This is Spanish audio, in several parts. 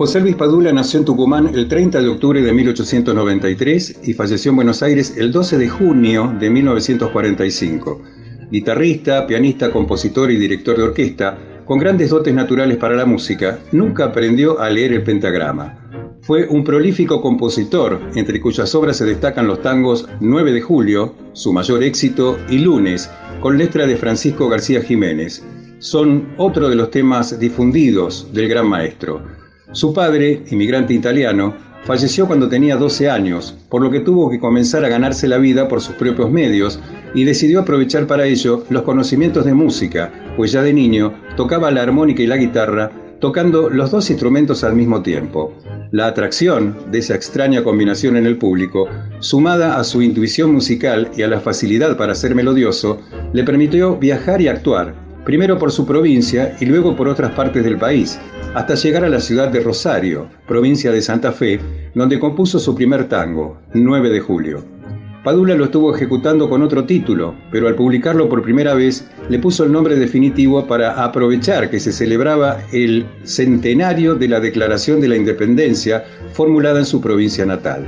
José Luis Padula nació en Tucumán el 30 de octubre de 1893 y falleció en Buenos Aires el 12 de junio de 1945. Guitarrista, pianista, compositor y director de orquesta, con grandes dotes naturales para la música, nunca aprendió a leer el pentagrama. Fue un prolífico compositor, entre cuyas obras se destacan los tangos 9 de julio, su mayor éxito, y Lunes, con letra de Francisco García Jiménez. Son otro de los temas difundidos del gran maestro. Su padre, inmigrante italiano, falleció cuando tenía 12 años, por lo que tuvo que comenzar a ganarse la vida por sus propios medios y decidió aprovechar para ello los conocimientos de música, pues ya de niño tocaba la armónica y la guitarra, tocando los dos instrumentos al mismo tiempo. La atracción de esa extraña combinación en el público, sumada a su intuición musical y a la facilidad para ser melodioso, le permitió viajar y actuar, primero por su provincia y luego por otras partes del país, hasta llegar a la ciudad de Rosario, provincia de Santa Fe, donde compuso su primer tango, 9 de julio. Padula lo estuvo ejecutando con otro título, pero al publicarlo por primera vez le puso el nombre definitivo para aprovechar que se celebraba el centenario de la Declaración de la Independencia formulada en su provincia natal.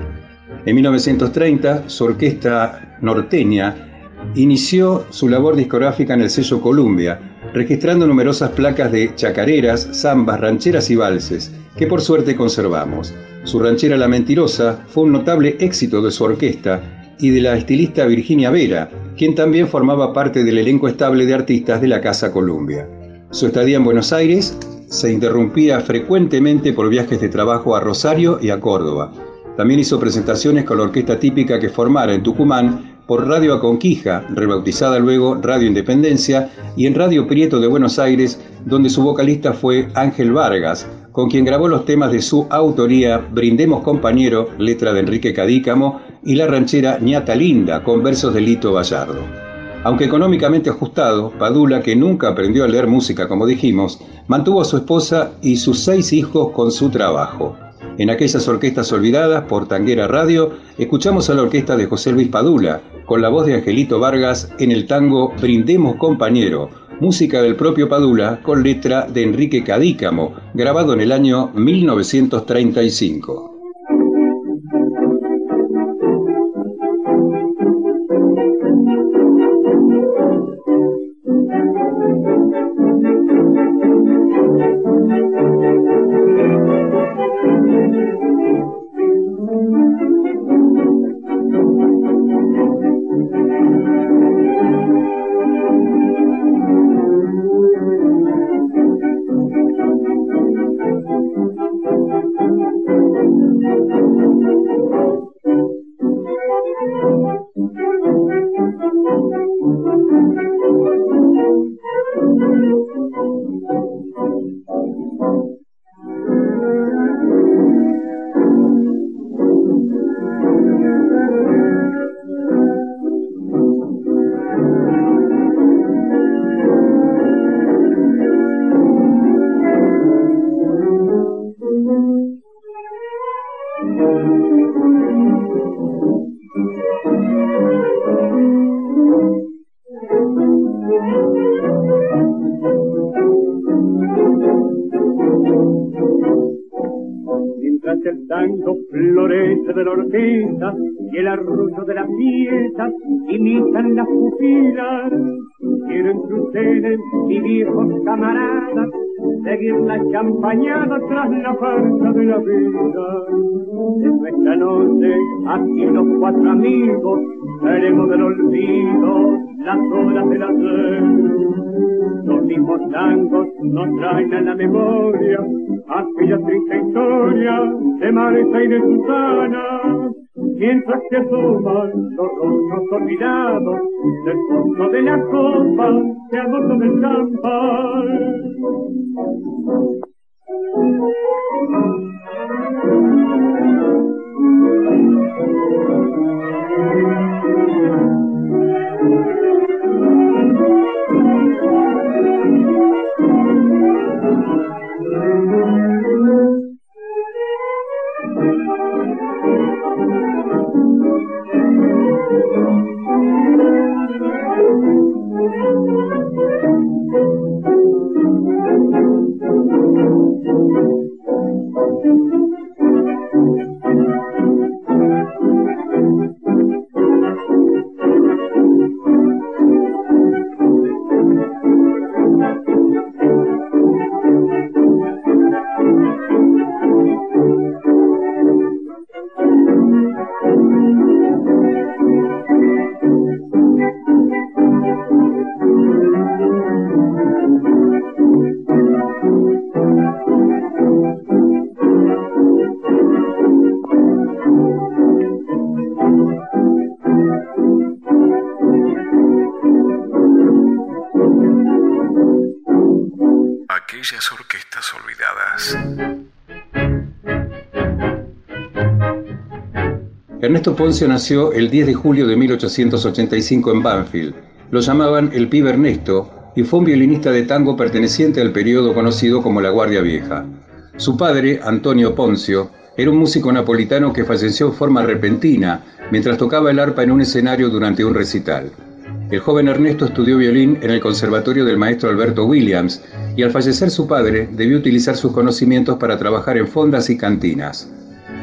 En 1930, su orquesta norteña inició su labor discográfica en el sello Columbia, registrando numerosas placas de chacareras, zambas, rancheras y valses, que por suerte conservamos. Su ranchera La Mentirosa fue un notable éxito de su orquesta y de la estilista Virginia Vera, quien también formaba parte del elenco estable de artistas de la Casa Columbia. Su estadía en Buenos Aires se interrumpía frecuentemente por viajes de trabajo a Rosario y a Córdoba. También hizo presentaciones con la orquesta típica que formara en Tucumán por Radio Aconquija, rebautizada luego Radio Independencia, y en Radio Prieto de Buenos Aires, donde su vocalista fue Ángel Vargas, con quien grabó los temas de su autoría Brindemos Compañero, letra de Enrique Cadícamo, y la ranchera Ñata Linda, con versos de Lito Vallardo. Aunque económicamente ajustado, Padula, que nunca aprendió a leer música como dijimos, mantuvo a su esposa y sus seis hijos con su trabajo. En aquellas orquestas olvidadas por Tanguera Radio, escuchamos a la orquesta de José Luis Padula, con la voz de Angelito Vargas en el tango Brindemos Compañero, música del propio Padula con letra de Enrique Cadícamo, grabado en el año 1935. Y el arrullo de las fiestas imitan las pupilas. Quiero entre ustedes, mis viejos camaradas, seguir la champañada tras la farsa de la vida. En esta noche, aquí los cuatro amigos, haremos del olvido las horas de la sed. Los mismos tangos nos traen a la memoria aquella triste historia de Marta y de Susana mientras se asoman los rostros olvidados del fondo de la copa que agosto del champán. Orquestas olvidadas. Ernesto Poncio nació el 10 de julio de 1885 en Banfield. Lo llamaban el pibe Ernesto y fue un violinista de tango perteneciente al periodo conocido como la Guardia Vieja. Su padre, Antonio Poncio, era un músico napolitano que falleció en forma repentina mientras tocaba el arpa en un escenario durante un recital. El joven Ernesto estudió violín en el conservatorio del maestro Alberto Williams y al fallecer su padre debió utilizar sus conocimientos para trabajar en fondas y cantinas.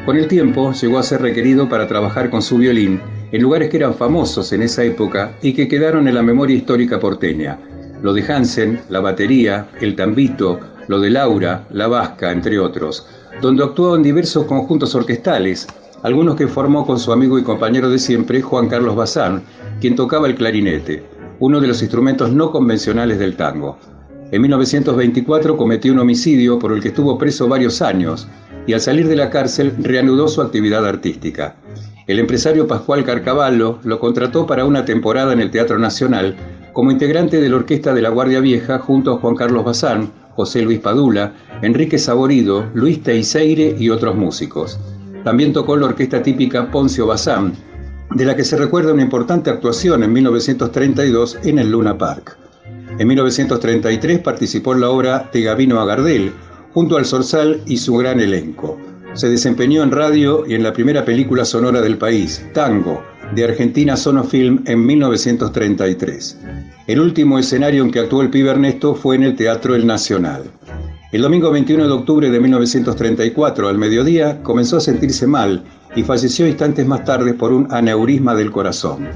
Con el tiempo llegó a ser requerido para trabajar con su violín en lugares que eran famosos en esa época y que quedaron en la memoria histórica porteña. Lo de Hansen, la batería, el tambito, lo de Laura, la vasca, entre otros, donde actuó en diversos conjuntos orquestales, algunos que formó con su amigo y compañero de siempre, Juan Carlos Bazán, quien tocaba el clarinete, uno de los instrumentos no convencionales del tango. En 1924 cometió un homicidio por el que estuvo preso varios años y al salir de la cárcel reanudó su actividad artística. El empresario Pascual Carcavallo lo contrató para una temporada en el Teatro Nacional como integrante de la Orquesta de la Guardia Vieja junto a Juan Carlos Bazán, José Luis Padula, Enrique Saborido, Luis Teiseire y otros músicos. También tocó la orquesta típica Poncio Bazán, de la que se recuerda una importante actuación en 1932 en el Luna Park. En 1933 participó en la obra de Gavino Agardel, junto al Sorsal y su gran elenco. Se desempeñó en radio y en la primera película sonora del país, Tango, de Argentina Sonofilm en 1933. El último escenario en que actuó el pibe Ernesto fue en el Teatro El Nacional. El domingo 21 de octubre de 1934, al mediodía, comenzó a sentirse mal y falleció instantes más tarde por un aneurisma del corazón.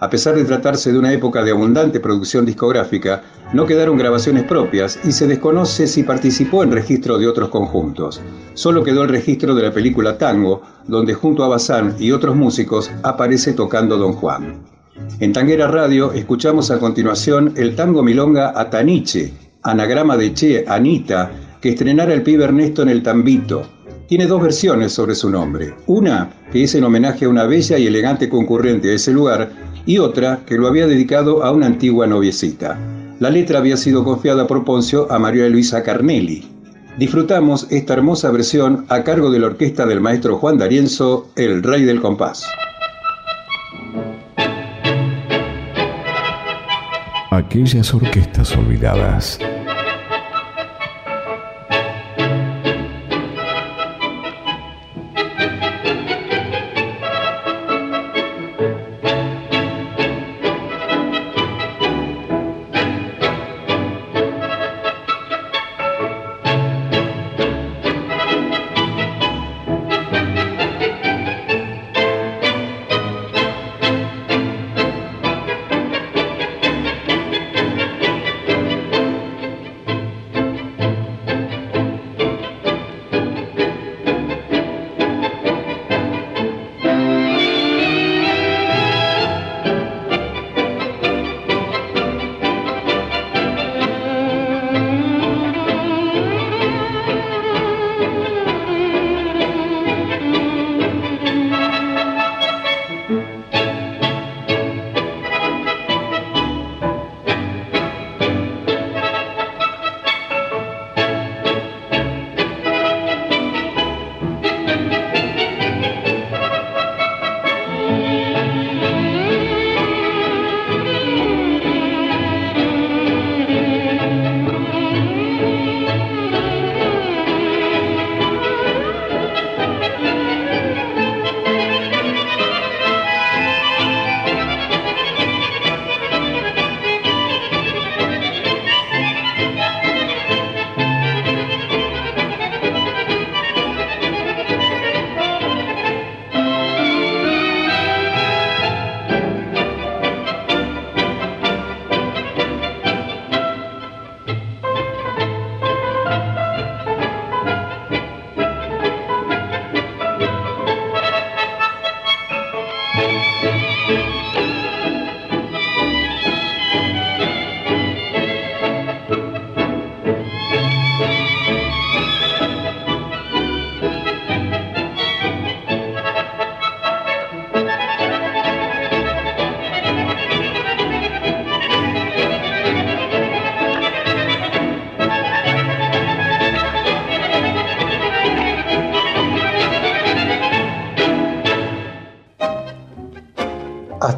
A pesar de tratarse de una época de abundante producción discográfica, no quedaron grabaciones propias y se desconoce si participó en registro de otros conjuntos. Solo quedó el registro de la película Tango, donde junto a Bazán y otros músicos aparece tocando Don Juan. En Tanguera Radio escuchamos a continuación el tango milonga Ataniche, anagrama de Che Anita, que estrenara el pibe Ernesto en el Tambito, tiene dos versiones sobre su nombre. Una que es en homenaje a una bella y elegante concurrente de ese lugar y otra que lo había dedicado a una antigua noviecita. La letra había sido confiada por Poncio a María Luisa Carnelli. Disfrutamos esta hermosa versión a cargo de la orquesta del maestro Juan D'Arienzo, el rey del compás. Aquellas orquestas olvidadas.